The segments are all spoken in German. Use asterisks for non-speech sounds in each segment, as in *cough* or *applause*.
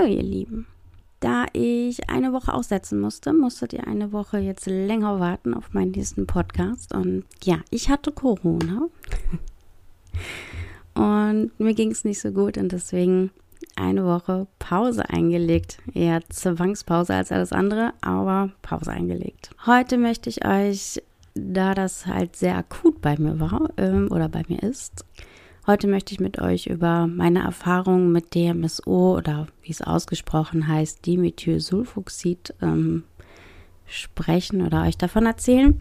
Hallo ihr Lieben. Da ich eine Woche aussetzen musste, musstet ihr eine Woche jetzt länger warten auf meinen nächsten Podcast. Und ja, ich hatte Corona. *laughs* Und mir ging es nicht so gut und deswegen eine Woche Pause eingelegt. Eher Zwangspause als alles andere, aber Pause eingelegt. Heute möchte ich euch, da das halt sehr akut bei mir war ähm, oder bei mir ist, Heute möchte ich mit euch über meine Erfahrungen mit DMSO oder wie es ausgesprochen heißt, Dimethylsulfoxid ähm, sprechen oder euch davon erzählen.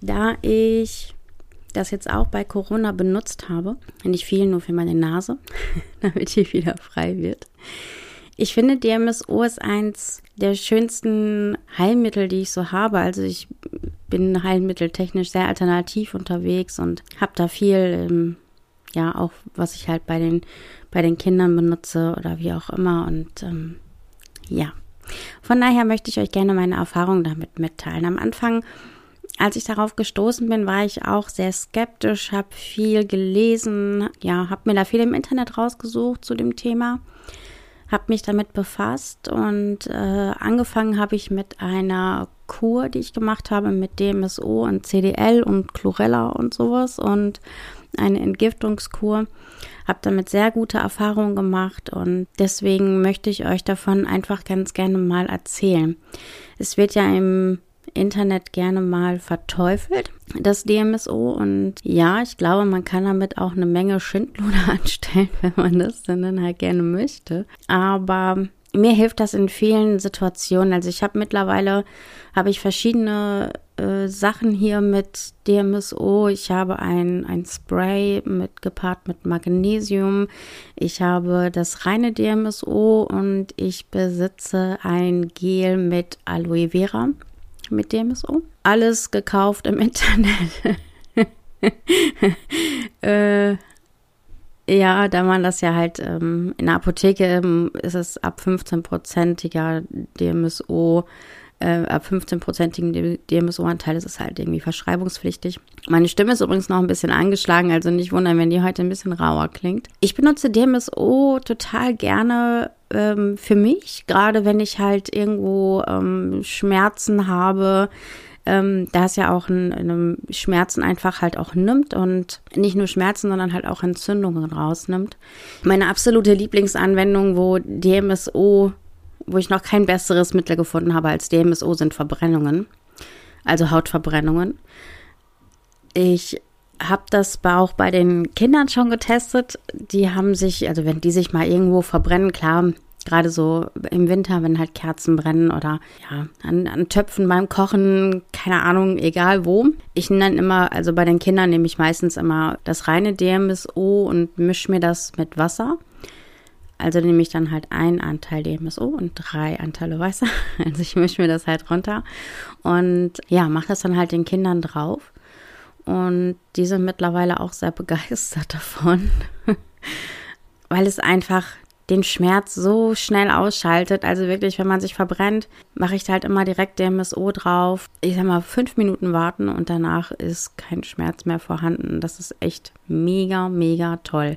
Da ich das jetzt auch bei Corona benutzt habe, nicht viel, nur für meine Nase, *laughs* damit die wieder frei wird. Ich finde, DMSO ist eins der schönsten Heilmittel, die ich so habe. Also ich bin heilmitteltechnisch sehr alternativ unterwegs und habe da viel ähm, ja, auch was ich halt bei den, bei den Kindern benutze oder wie auch immer. Und ähm, ja, von daher möchte ich euch gerne meine Erfahrungen damit mitteilen. Am Anfang, als ich darauf gestoßen bin, war ich auch sehr skeptisch, habe viel gelesen, ja, habe mir da viel im Internet rausgesucht zu dem Thema, habe mich damit befasst und äh, angefangen habe ich mit einer Kur, die ich gemacht habe mit DMSO und CDL und Chlorella und sowas und eine Entgiftungskur. Habe damit sehr gute Erfahrungen gemacht und deswegen möchte ich euch davon einfach ganz gerne mal erzählen. Es wird ja im Internet gerne mal verteufelt, das DMSO. Und ja, ich glaube, man kann damit auch eine Menge Schindluder *laughs* anstellen, wenn man das dann halt gerne möchte. Aber mir hilft das in vielen Situationen. Also ich habe mittlerweile, habe ich verschiedene äh, Sachen hier mit DMSO. Ich habe ein, ein Spray mit gepaart mit Magnesium. Ich habe das reine DMSO und ich besitze ein Gel mit Aloe Vera mit DMSO. Alles gekauft im Internet. *laughs* äh, ja, da man das ja halt ähm, in der Apotheke ähm, ist es ab 15-prozentiger DMSO, äh, ab 15-prozentigen DMSO-Anteil ist es halt irgendwie verschreibungspflichtig. Meine Stimme ist übrigens noch ein bisschen angeschlagen, also nicht wundern, wenn die heute ein bisschen rauer klingt. Ich benutze DMSO total gerne ähm, für mich, gerade wenn ich halt irgendwo ähm, Schmerzen habe ähm, da es ja auch in, in Schmerzen einfach halt auch nimmt und nicht nur Schmerzen, sondern halt auch Entzündungen rausnimmt. Meine absolute Lieblingsanwendung, wo DMSO, wo ich noch kein besseres Mittel gefunden habe als DMSO, sind Verbrennungen, also Hautverbrennungen. Ich habe das auch bei den Kindern schon getestet. Die haben sich, also wenn die sich mal irgendwo verbrennen, klar, Gerade so im Winter, wenn halt Kerzen brennen oder ja, an, an Töpfen beim Kochen, keine Ahnung, egal wo. Ich nenne immer, also bei den Kindern nehme ich meistens immer das reine DMSO und mische mir das mit Wasser. Also nehme ich dann halt einen Anteil DMSO und drei Anteile Wasser. *laughs* Also ich mische mir das halt runter und ja, mache das dann halt den Kindern drauf. Und die sind mittlerweile auch sehr begeistert *laughs* davon, weil es einfach den Schmerz so schnell ausschaltet. Also wirklich, wenn man sich verbrennt, mache ich halt immer direkt DMSO drauf. Ich sag mal, fünf Minuten warten und danach ist kein Schmerz mehr vorhanden. Das ist echt mega, mega toll.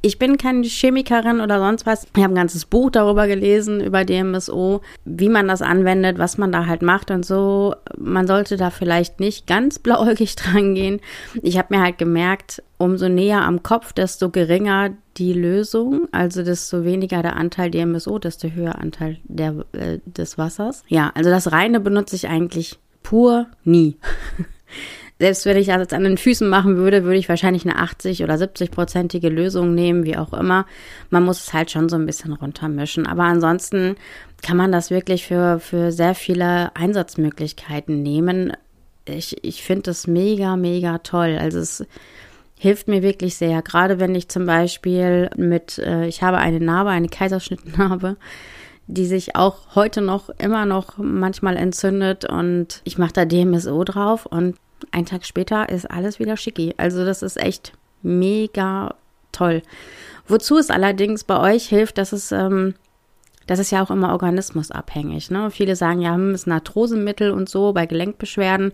Ich bin keine Chemikerin oder sonst was. Ich habe ein ganzes Buch darüber gelesen, über DMSO, wie man das anwendet, was man da halt macht und so. Man sollte da vielleicht nicht ganz *laughs* blauäugig dran gehen. Ich habe mir halt gemerkt, umso näher am Kopf, desto geringer die Lösung, also desto weniger der Anteil DMSO, desto höher Anteil der, äh, des Wassers. Ja, also das reine benutze ich eigentlich pur nie. *laughs* Selbst wenn ich das jetzt an den Füßen machen würde, würde ich wahrscheinlich eine 80 oder 70-prozentige Lösung nehmen, wie auch immer. Man muss es halt schon so ein bisschen runtermischen. Aber ansonsten kann man das wirklich für, für sehr viele Einsatzmöglichkeiten nehmen. Ich, ich finde das mega, mega toll. Also es hilft mir wirklich sehr. Gerade wenn ich zum Beispiel mit, äh, ich habe eine Narbe, eine Kaiserschnittnarbe, die sich auch heute noch immer noch manchmal entzündet und ich mache da DMSO drauf und ein Tag später ist alles wieder schicki. Also das ist echt mega toll. Wozu es allerdings bei euch hilft, dass es, ähm, das ist ja auch immer organismusabhängig. Ne? Viele sagen ja, hm, ist ein Arthrosemittel und so bei Gelenkbeschwerden.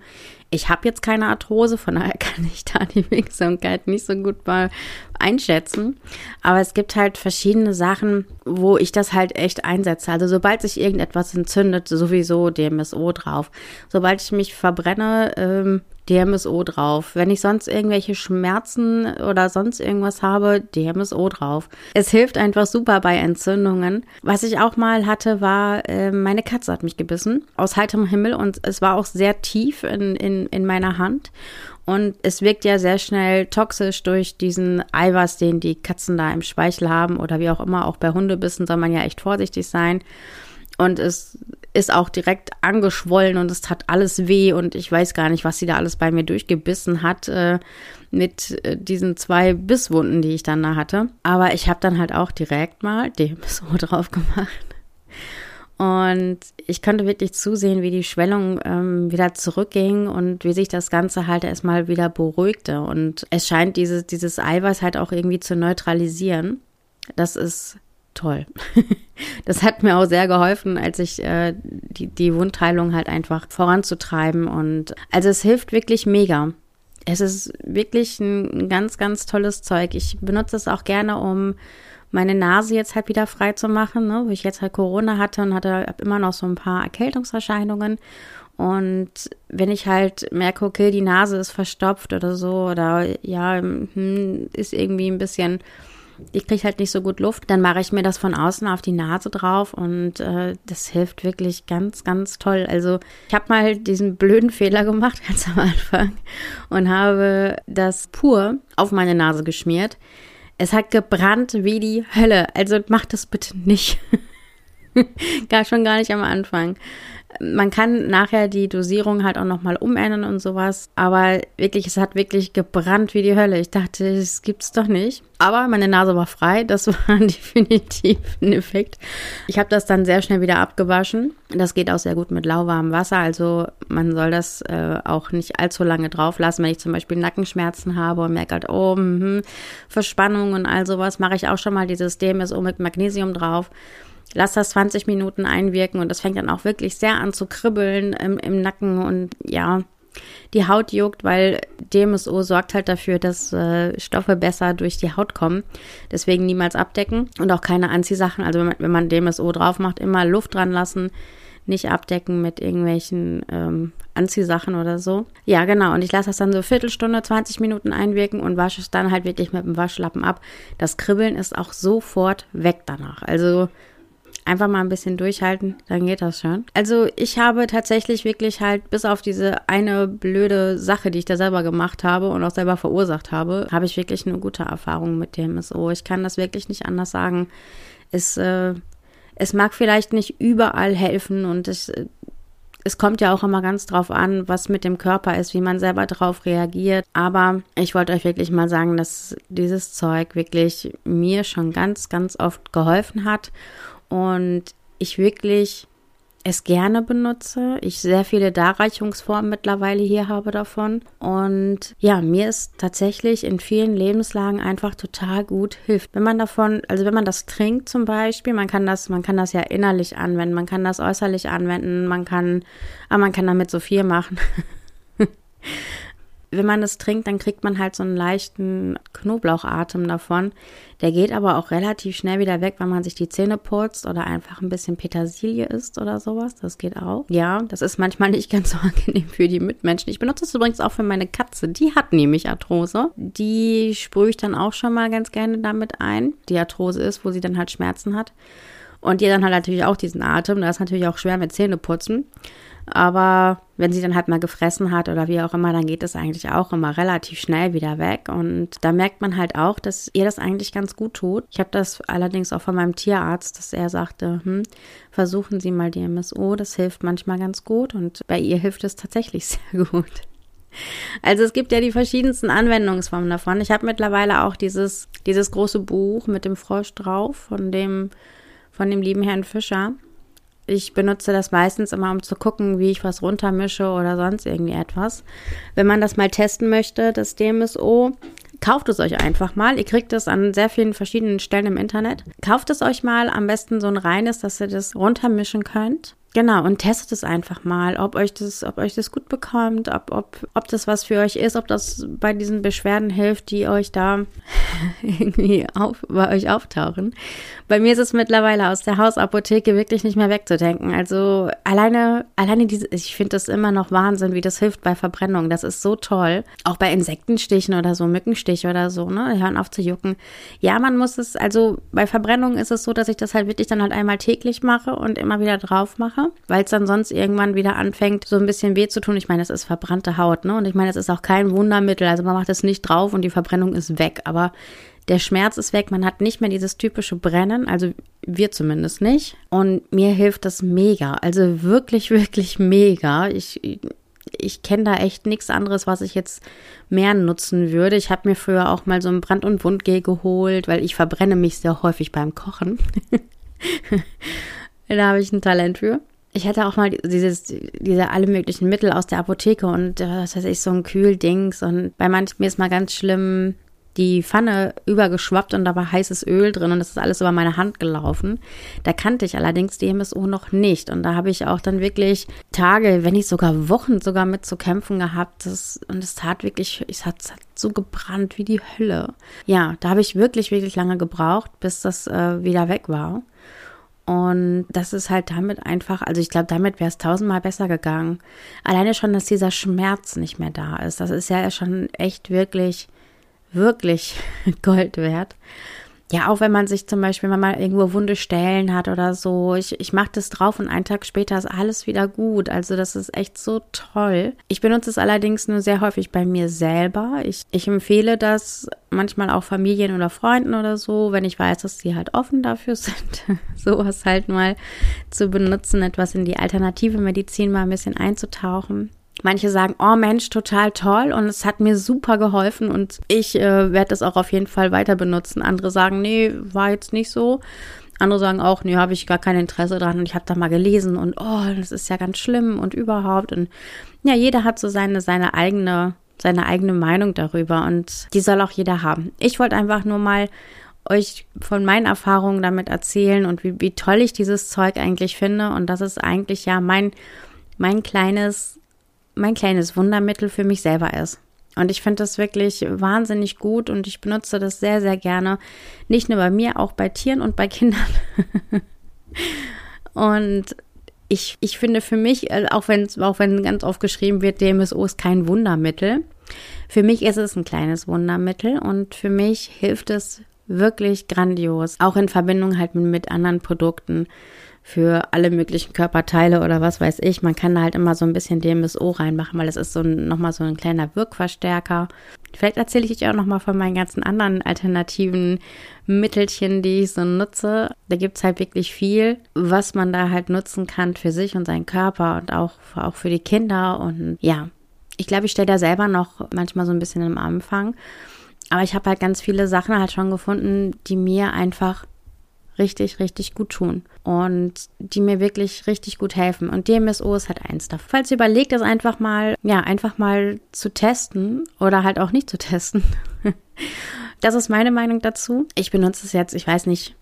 Ich habe jetzt keine Arthrose, von daher *laughs* kann ich da die Wirksamkeit nicht so gut mal einschätzen. Aber es gibt halt verschiedene Sachen, wo ich das halt echt einsetze. Also sobald sich irgendetwas entzündet, sowieso DMSO drauf. Sobald ich mich verbrenne, ähm, DMSO drauf. Wenn ich sonst irgendwelche Schmerzen oder sonst irgendwas habe, DMSO drauf. Es hilft einfach super bei Entzündungen. Was ich auch mal hatte, war, äh, meine Katze hat mich gebissen aus heiterem Himmel und es war auch sehr tief in, in, in meiner Hand. Und es wirkt ja sehr schnell toxisch durch diesen Eiweiß, den die Katzen da im Speichel haben oder wie auch immer. Auch bei Hundebissen soll man ja echt vorsichtig sein. Und es ist auch direkt angeschwollen und es tat alles weh und ich weiß gar nicht, was sie da alles bei mir durchgebissen hat äh, mit äh, diesen zwei Bisswunden, die ich dann da hatte. Aber ich habe dann halt auch direkt mal DMSO *laughs* drauf gemacht. Und ich konnte wirklich zusehen, wie die Schwellung ähm, wieder zurückging und wie sich das Ganze halt erstmal wieder beruhigte. Und es scheint dieses, dieses Eiweiß halt auch irgendwie zu neutralisieren. Das ist toll. *laughs* das hat mir auch sehr geholfen, als ich äh, die, die Wundheilung halt einfach voranzutreiben. Und also es hilft wirklich mega. Es ist wirklich ein ganz, ganz tolles Zeug. Ich benutze es auch gerne, um meine Nase jetzt halt wieder frei zu machen, ne? wo ich jetzt halt Corona hatte und hatte immer noch so ein paar Erkältungserscheinungen. Und wenn ich halt merke, okay, die Nase ist verstopft oder so, oder ja, hm, ist irgendwie ein bisschen ich kriege halt nicht so gut Luft, dann mache ich mir das von außen auf die Nase drauf und äh, das hilft wirklich ganz, ganz toll. Also ich habe mal diesen blöden Fehler gemacht *laughs* ganz am Anfang und habe das pur auf meine Nase geschmiert. Es hat gebrannt wie die Hölle. Also macht das bitte nicht. *laughs* gar schon gar nicht am Anfang. Man kann nachher die Dosierung halt auch nochmal umändern und sowas. Aber wirklich, es hat wirklich gebrannt wie die Hölle. Ich dachte, das gibt's doch nicht. Aber meine Nase war frei. Das *laughs* war definitiv ein Effekt. Ich habe das dann sehr schnell wieder abgewaschen. Das geht auch sehr gut mit lauwarmem Wasser. Also man soll das äh, auch nicht allzu lange drauf lassen. Wenn ich zum Beispiel Nackenschmerzen habe und merke halt, oh, mh, Verspannung und all sowas, mache ich auch schon mal dieses DMSO mit Magnesium drauf lass das 20 Minuten einwirken und das fängt dann auch wirklich sehr an zu kribbeln im, im Nacken und ja, die Haut juckt, weil DMSO sorgt halt dafür, dass äh, Stoffe besser durch die Haut kommen. Deswegen niemals abdecken und auch keine Anziehsachen. Also wenn man, wenn man DMSO drauf macht, immer Luft dran lassen, nicht abdecken mit irgendwelchen ähm, Anziehsachen oder so. Ja, genau. Und ich lasse das dann so Viertelstunde, 20 Minuten einwirken und wasche es dann halt wirklich mit dem Waschlappen ab. Das Kribbeln ist auch sofort weg danach. Also Einfach mal ein bisschen durchhalten, dann geht das schon. Also ich habe tatsächlich wirklich halt, bis auf diese eine blöde Sache, die ich da selber gemacht habe und auch selber verursacht habe, habe ich wirklich eine gute Erfahrung mit dem SO. Ich kann das wirklich nicht anders sagen. Es, äh, es mag vielleicht nicht überall helfen und es, es kommt ja auch immer ganz drauf an, was mit dem Körper ist, wie man selber darauf reagiert. Aber ich wollte euch wirklich mal sagen, dass dieses Zeug wirklich mir schon ganz, ganz oft geholfen hat und ich wirklich es gerne benutze. Ich sehr viele Darreichungsformen mittlerweile hier habe davon. Und ja, mir ist tatsächlich in vielen Lebenslagen einfach total gut hilft. Wenn man davon, also wenn man das trinkt zum Beispiel, man kann das, man kann das ja innerlich anwenden, man kann das äußerlich anwenden, man kann, aber man kann damit so viel machen. *laughs* wenn man es trinkt, dann kriegt man halt so einen leichten Knoblauchatem davon. Der geht aber auch relativ schnell wieder weg, wenn man sich die Zähne putzt oder einfach ein bisschen Petersilie isst oder sowas. Das geht auch. Ja, das ist manchmal nicht ganz so *laughs* angenehm für die Mitmenschen. Ich benutze es übrigens auch für meine Katze. Die hat nämlich Arthrose. Die sprühe ich dann auch schon mal ganz gerne damit ein. Die Arthrose ist, wo sie dann halt Schmerzen hat. Und die dann halt natürlich auch diesen Atem. Da ist natürlich auch schwer mit Zähne putzen. Aber wenn sie dann halt mal gefressen hat oder wie auch immer, dann geht es eigentlich auch immer relativ schnell wieder weg. Und da merkt man halt auch, dass ihr das eigentlich ganz gut tut. Ich habe das allerdings auch von meinem Tierarzt, dass er sagte, hm, versuchen Sie mal die MSO, das hilft manchmal ganz gut. Und bei ihr hilft es tatsächlich *laughs* sehr gut. Also es gibt ja die verschiedensten Anwendungsformen davon. Ich habe mittlerweile auch dieses, dieses große Buch mit dem Frosch drauf von dem, von dem lieben Herrn Fischer. Ich benutze das meistens immer, um zu gucken, wie ich was runtermische oder sonst irgendwie etwas. Wenn man das mal testen möchte, das DMSO, kauft es euch einfach mal. Ihr kriegt es an sehr vielen verschiedenen Stellen im Internet. Kauft es euch mal, am besten so ein reines, dass ihr das runtermischen könnt. Genau, und testet es einfach mal, ob euch das, ob euch das gut bekommt, ob, ob, ob das was für euch ist, ob das bei diesen Beschwerden hilft, die euch da *laughs* irgendwie auf, bei euch auftauchen. Bei mir ist es mittlerweile aus der Hausapotheke wirklich nicht mehr wegzudenken. Also alleine, alleine diese, ich finde das immer noch Wahnsinn, wie das hilft bei Verbrennung. Das ist so toll. Auch bei Insektenstichen oder so, Mückenstich oder so, ne? Hören auf zu jucken. Ja, man muss es, also bei Verbrennung ist es so, dass ich das halt wirklich dann halt einmal täglich mache und immer wieder drauf mache weil es dann sonst irgendwann wieder anfängt, so ein bisschen weh zu tun. Ich meine, es ist verbrannte Haut, ne? Und ich meine, es ist auch kein Wundermittel. Also man macht es nicht drauf und die Verbrennung ist weg. Aber der Schmerz ist weg, man hat nicht mehr dieses typische Brennen, also wir zumindest nicht. Und mir hilft das mega, also wirklich, *laughs* wirklich mega. Ich, ich kenne da echt nichts anderes, was ich jetzt mehr nutzen würde. Ich habe mir früher auch mal so ein Brand- und Wundgel geholt, weil ich verbrenne mich sehr häufig beim Kochen. *laughs* da habe ich ein Talent für ich hatte auch mal dieses, diese alle möglichen Mittel aus der Apotheke und äh, was weiß ich, so ein Kühldings und bei manchen ist mal ganz schlimm die Pfanne übergeschwappt und da war heißes Öl drin und das ist alles über meine Hand gelaufen. Da kannte ich allerdings die MSO noch nicht und da habe ich auch dann wirklich Tage, wenn nicht sogar Wochen sogar mit zu kämpfen gehabt. Das, und es tat wirklich, es hat, es hat so gebrannt wie die Hölle. Ja, da habe ich wirklich, wirklich lange gebraucht, bis das äh, wieder weg war. Und das ist halt damit einfach, also ich glaube, damit wäre es tausendmal besser gegangen. Alleine schon, dass dieser Schmerz nicht mehr da ist. Das ist ja schon echt wirklich, wirklich *laughs* Gold wert. Ja, auch wenn man sich zum Beispiel, wenn man mal irgendwo wunde Stellen hat oder so, ich, ich mache das drauf und einen Tag später ist alles wieder gut. Also das ist echt so toll. Ich benutze es allerdings nur sehr häufig bei mir selber. Ich, ich empfehle das manchmal auch Familien oder Freunden oder so, wenn ich weiß, dass sie halt offen dafür *laughs* sind, sowas halt mal zu benutzen, etwas in die alternative Medizin mal ein bisschen einzutauchen. Manche sagen, oh Mensch, total toll und es hat mir super geholfen und ich äh, werde das auch auf jeden Fall weiter benutzen. Andere sagen, nee, war jetzt nicht so. Andere sagen auch, nee, habe ich gar kein Interesse dran und ich habe da mal gelesen und oh, das ist ja ganz schlimm und überhaupt und ja, jeder hat so seine seine eigene seine eigene Meinung darüber und die soll auch jeder haben. Ich wollte einfach nur mal euch von meinen Erfahrungen damit erzählen und wie, wie toll ich dieses Zeug eigentlich finde und das ist eigentlich ja mein mein kleines mein kleines Wundermittel für mich selber ist. Und ich finde das wirklich wahnsinnig gut und ich benutze das sehr, sehr gerne. Nicht nur bei mir, auch bei Tieren und bei Kindern. *laughs* und ich, ich finde für mich, äh, auch wenn, auch wenn ganz oft geschrieben wird, DMSO ist kein Wundermittel, für mich ist es ein kleines Wundermittel und für mich hilft es wirklich grandios, auch in Verbindung halt mit, mit anderen Produkten für alle möglichen Körperteile oder was weiß ich. Man kann da halt immer so ein bisschen DMSO reinmachen, weil es ist so ein, nochmal so ein kleiner Wirkverstärker. Vielleicht erzähle ich euch auch nochmal von meinen ganzen anderen alternativen Mittelchen, die ich so nutze. Da gibt es halt wirklich viel, was man da halt nutzen kann für sich und seinen Körper und auch, auch für die Kinder. Und ja, ich glaube, ich stelle da selber noch manchmal so ein bisschen im Anfang. Aber ich habe halt ganz viele Sachen halt schon gefunden, die mir einfach richtig, richtig gut tun und die mir wirklich richtig gut helfen. Und DMSO ist halt eins davon. Falls ihr überlegt, das einfach mal, ja, einfach mal zu testen oder halt auch nicht zu testen. *laughs* das ist meine Meinung dazu. Ich benutze es jetzt, ich weiß nicht,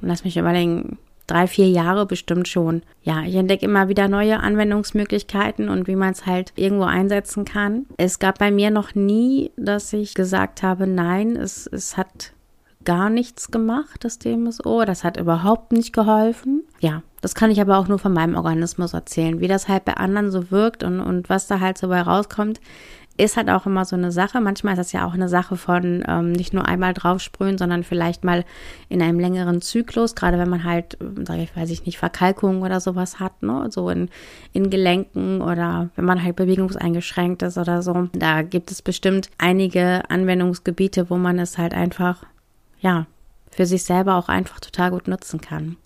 lass mich überlegen, drei, vier Jahre bestimmt schon. Ja, ich entdecke immer wieder neue Anwendungsmöglichkeiten und wie man es halt irgendwo einsetzen kann. Es gab bei mir noch nie, dass ich gesagt habe, nein, es, es hat gar nichts gemacht, das DMSO. Das hat überhaupt nicht geholfen. Ja, das kann ich aber auch nur von meinem Organismus erzählen. Wie das halt bei anderen so wirkt und, und was da halt so bei rauskommt, ist halt auch immer so eine Sache. Manchmal ist das ja auch eine Sache von ähm, nicht nur einmal draufsprühen, sondern vielleicht mal in einem längeren Zyklus, gerade wenn man halt, sage ich, weiß ich nicht, Verkalkungen oder sowas hat, ne? So in, in Gelenken oder wenn man halt bewegungseingeschränkt ist oder so. Da gibt es bestimmt einige Anwendungsgebiete, wo man es halt einfach ja, für sich selber auch einfach total gut nutzen kann.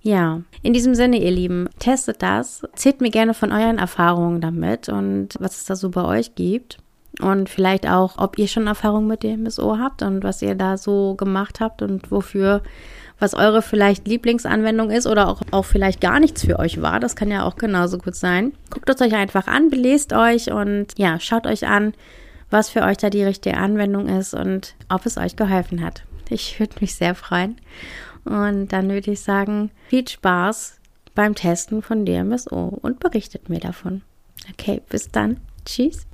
Ja, in diesem Sinne, ihr Lieben, testet das. Erzählt mir gerne von euren Erfahrungen damit und was es da so bei euch gibt. Und vielleicht auch, ob ihr schon Erfahrungen mit dem MSO habt und was ihr da so gemacht habt und wofür, was eure vielleicht Lieblingsanwendung ist oder auch, auch vielleicht gar nichts für euch war. Das kann ja auch genauso gut sein. Guckt es euch einfach an, belest euch und ja, schaut euch an, was für euch da die richtige Anwendung ist und ob es euch geholfen hat. Ich würde mich sehr freuen. Und dann würde ich sagen, viel Spaß beim Testen von DMSO und berichtet mir davon. Okay, bis dann. Tschüss.